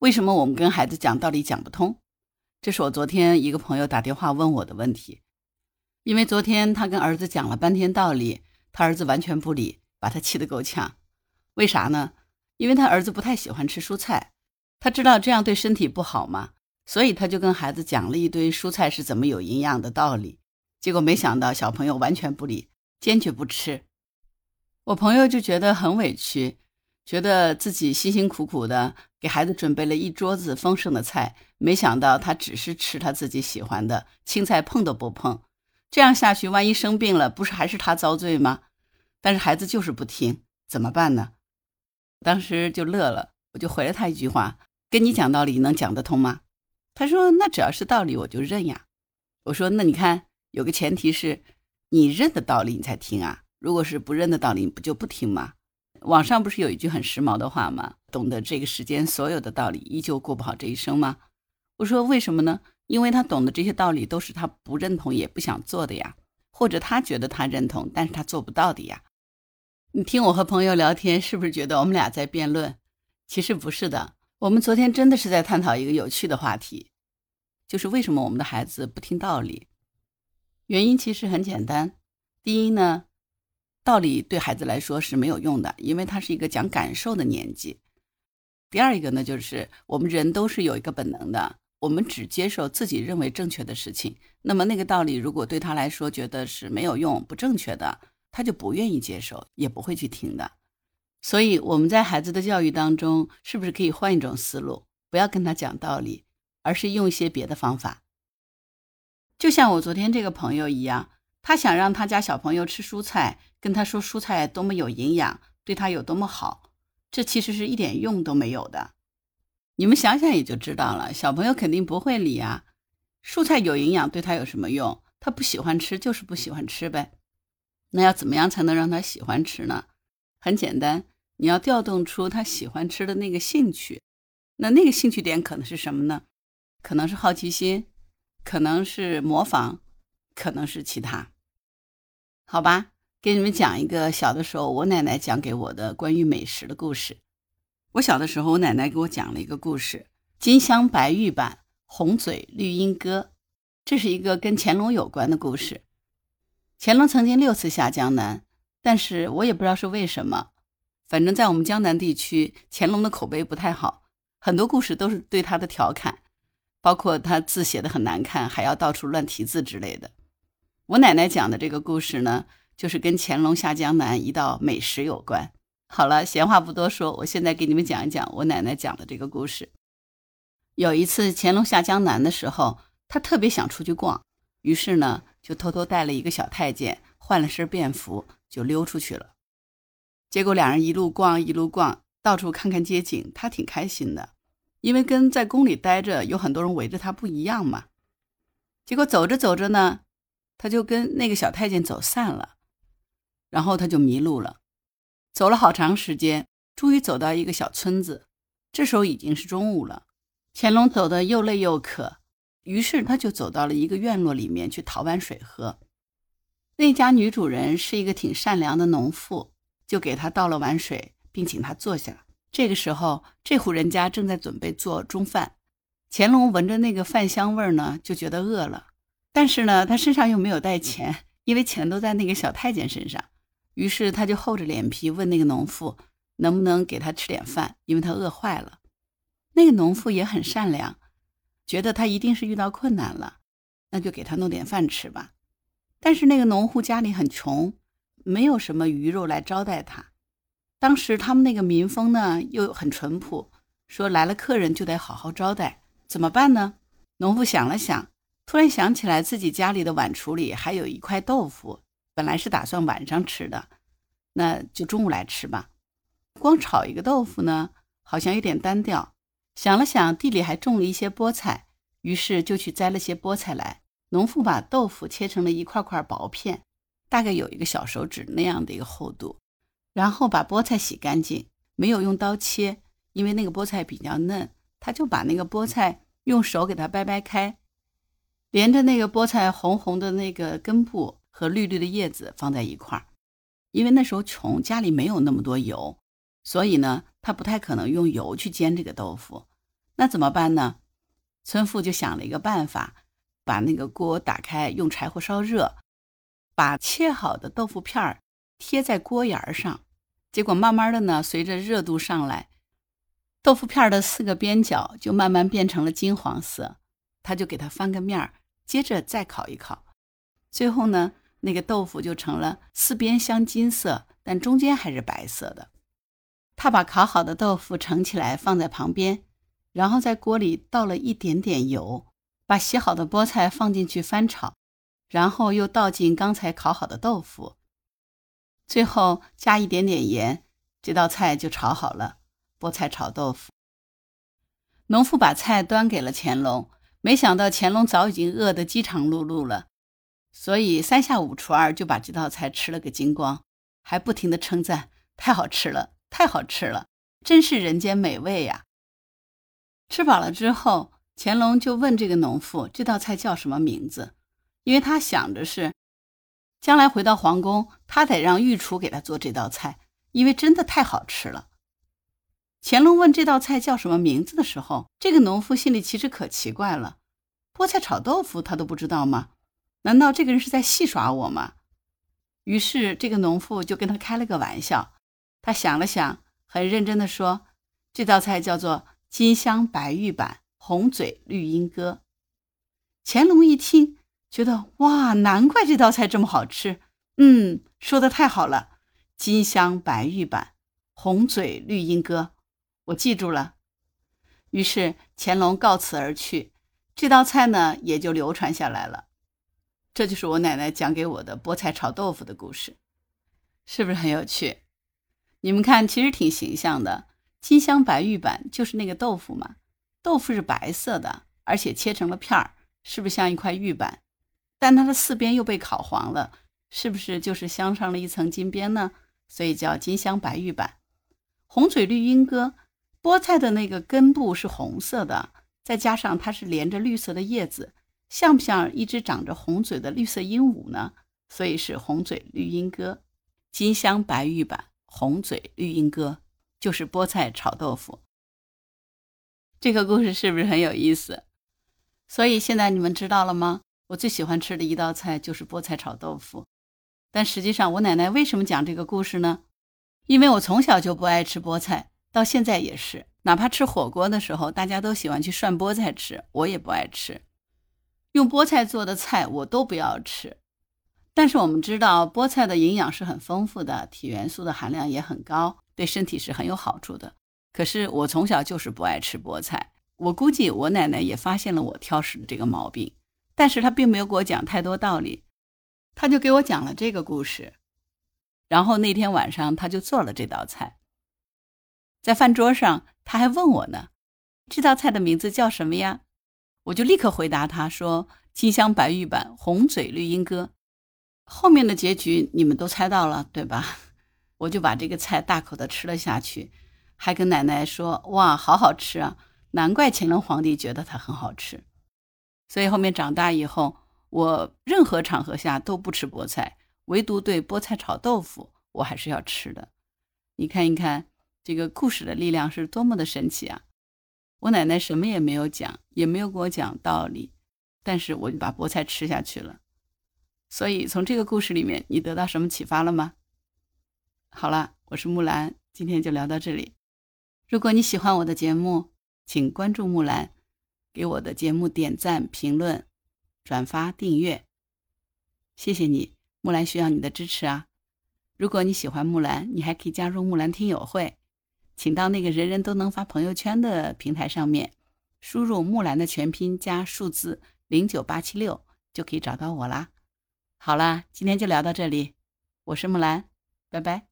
为什么我们跟孩子讲道理讲不通？这是我昨天一个朋友打电话问我的问题。因为昨天他跟儿子讲了半天道理，他儿子完全不理，把他气得够呛。为啥呢？因为他儿子不太喜欢吃蔬菜，他知道这样对身体不好嘛，所以他就跟孩子讲了一堆蔬菜是怎么有营养的道理。结果没想到小朋友完全不理，坚决不吃。我朋友就觉得很委屈，觉得自己辛辛苦苦的给孩子准备了一桌子丰盛的菜，没想到他只是吃他自己喜欢的青菜，碰都不碰。这样下去，万一生病了，不是还是他遭罪吗？但是孩子就是不听，怎么办呢？当时就乐了，我就回了他一句话：“跟你讲道理能讲得通吗？”他说：“那只要是道理，我就认呀。”我说：“那你看，有个前提是，你认的道理你才听啊。如果是不认的道理，你不就不听吗？”网上不是有一句很时髦的话吗？“懂得这个世间所有的道理，依旧过不好这一生吗？”我说：“为什么呢？”因为他懂得这些道理都是他不认同也不想做的呀，或者他觉得他认同，但是他做不到的呀。你听我和朋友聊天，是不是觉得我们俩在辩论？其实不是的，我们昨天真的是在探讨一个有趣的话题，就是为什么我们的孩子不听道理？原因其实很简单，第一呢，道理对孩子来说是没有用的，因为他是一个讲感受的年纪。第二一个呢，就是我们人都是有一个本能的。我们只接受自己认为正确的事情，那么那个道理如果对他来说觉得是没有用、不正确的，他就不愿意接受，也不会去听的。所以我们在孩子的教育当中，是不是可以换一种思路，不要跟他讲道理，而是用一些别的方法？就像我昨天这个朋友一样，他想让他家小朋友吃蔬菜，跟他说蔬菜多么有营养，对他有多么好，这其实是一点用都没有的。你们想想也就知道了，小朋友肯定不会理啊。蔬菜有营养，对他有什么用？他不喜欢吃就是不喜欢吃呗。那要怎么样才能让他喜欢吃呢？很简单，你要调动出他喜欢吃的那个兴趣。那那个兴趣点可能是什么呢？可能是好奇心，可能是模仿，可能是其他。好吧，给你们讲一个小的时候我奶奶讲给我的关于美食的故事。我小的时候，我奶奶给我讲了一个故事，《金镶白玉版红嘴绿鹦哥》，这是一个跟乾隆有关的故事。乾隆曾经六次下江南，但是我也不知道是为什么，反正在我们江南地区，乾隆的口碑不太好，很多故事都是对他的调侃，包括他字写的很难看，还要到处乱题字之类的。我奶奶讲的这个故事呢，就是跟乾隆下江南一道美食有关。好了，闲话不多说，我现在给你们讲一讲我奶奶讲的这个故事。有一次乾隆下江南的时候，他特别想出去逛，于是呢就偷偷带了一个小太监，换了身便服就溜出去了。结果两人一路逛一路逛，到处看看街景，他挺开心的，因为跟在宫里待着有很多人围着他不一样嘛。结果走着走着呢，他就跟那个小太监走散了，然后他就迷路了。走了好长时间，终于走到一个小村子。这时候已经是中午了，乾隆走的又累又渴，于是他就走到了一个院落里面去讨碗水喝。那家女主人是一个挺善良的农妇，就给他倒了碗水，并请他坐下。这个时候，这户人家正在准备做中饭。乾隆闻着那个饭香味儿呢，就觉得饿了，但是呢，他身上又没有带钱，因为钱都在那个小太监身上。于是他就厚着脸皮问那个农妇，能不能给他吃点饭，因为他饿坏了。那个农妇也很善良，觉得他一定是遇到困难了，那就给他弄点饭吃吧。但是那个农户家里很穷，没有什么鱼肉来招待他。当时他们那个民风呢又很淳朴，说来了客人就得好好招待，怎么办呢？农妇想了想，突然想起来自己家里的碗橱里还有一块豆腐。本来是打算晚上吃的，那就中午来吃吧。光炒一个豆腐呢，好像有点单调。想了想，地里还种了一些菠菜，于是就去摘了些菠菜来。农妇把豆腐切成了一块块薄片，大概有一个小手指那样的一个厚度，然后把菠菜洗干净，没有用刀切，因为那个菠菜比较嫩，他就把那个菠菜用手给它掰掰开，连着那个菠菜红红的那个根部。和绿绿的叶子放在一块儿，因为那时候穷，家里没有那么多油，所以呢，他不太可能用油去煎这个豆腐。那怎么办呢？村妇就想了一个办法，把那个锅打开，用柴火烧热，把切好的豆腐片儿贴在锅沿上。结果慢慢的呢，随着热度上来，豆腐片的四个边角就慢慢变成了金黄色。他就给它翻个面儿，接着再烤一烤，最后呢，那个豆腐就成了四边镶金色，但中间还是白色的。他把烤好的豆腐盛起来放在旁边，然后在锅里倒了一点点油，把洗好的菠菜放进去翻炒，然后又倒进刚才烤好的豆腐。最后加一点点盐，这道菜就炒好了。菠菜炒豆腐。农妇把菜端给了乾隆，没想到乾隆早已经饿得饥肠辘辘了，所以三下五除二就把这道菜吃了个精光，还不停地称赞：“太好吃了，太好吃了，真是人间美味呀！”吃饱了之后，乾隆就问这个农妇：“这道菜叫什么名字？”因为他想着是。将来回到皇宫，他得让御厨给他做这道菜，因为真的太好吃了。乾隆问这道菜叫什么名字的时候，这个农妇心里其实可奇怪了：菠菜炒豆腐他都不知道吗？难道这个人是在戏耍我吗？于是这个农妇就跟他开了个玩笑。他想了想，很认真的说：“这道菜叫做金镶白玉板红嘴绿鹦哥。”乾隆一听。觉得哇，难怪这道菜这么好吃。嗯，说的太好了，金镶白玉板，红嘴绿鹦哥，我记住了。于是乾隆告辞而去，这道菜呢也就流传下来了。这就是我奶奶讲给我的菠菜炒豆腐的故事，是不是很有趣？你们看，其实挺形象的。金镶白玉板就是那个豆腐嘛，豆腐是白色的，而且切成了片儿，是不是像一块玉板？但它的四边又被烤黄了，是不是就是镶上了一层金边呢？所以叫金镶白玉板。红嘴绿鹦哥，菠菜的那个根部是红色的，再加上它是连着绿色的叶子，像不像一只长着红嘴的绿色鹦鹉呢？所以是红嘴绿鹦哥。金镶白玉版，红嘴绿鹦哥，就是菠菜炒豆腐。这个故事是不是很有意思？所以现在你们知道了吗？我最喜欢吃的一道菜就是菠菜炒豆腐，但实际上我奶奶为什么讲这个故事呢？因为我从小就不爱吃菠菜，到现在也是，哪怕吃火锅的时候，大家都喜欢去涮菠菜吃，我也不爱吃。用菠菜做的菜我都不要吃。但是我们知道菠菜的营养是很丰富的，铁元素的含量也很高，对身体是很有好处的。可是我从小就是不爱吃菠菜，我估计我奶奶也发现了我挑食的这个毛病。但是她并没有给我讲太多道理，她就给我讲了这个故事，然后那天晚上他就做了这道菜。在饭桌上，他还问我呢：“这道菜的名字叫什么呀？”我就立刻回答他说：“金镶白玉板，红嘴绿鹦哥。”后面的结局你们都猜到了，对吧？我就把这个菜大口的吃了下去，还跟奶奶说：“哇，好好吃啊！难怪乾隆皇帝觉得它很好吃。”所以后面长大以后，我任何场合下都不吃菠菜，唯独对菠菜炒豆腐，我还是要吃的。你看一看这个故事的力量是多么的神奇啊！我奶奶什么也没有讲，也没有给我讲道理，但是我就把菠菜吃下去了。所以从这个故事里面，你得到什么启发了吗？好了，我是木兰，今天就聊到这里。如果你喜欢我的节目，请关注木兰。给我的节目点赞、评论、转发、订阅，谢谢你，木兰需要你的支持啊！如果你喜欢木兰，你还可以加入木兰听友会，请到那个人人都能发朋友圈的平台上面，输入木兰的全拼加数字零九八七六，就可以找到我啦。好啦，今天就聊到这里，我是木兰，拜拜。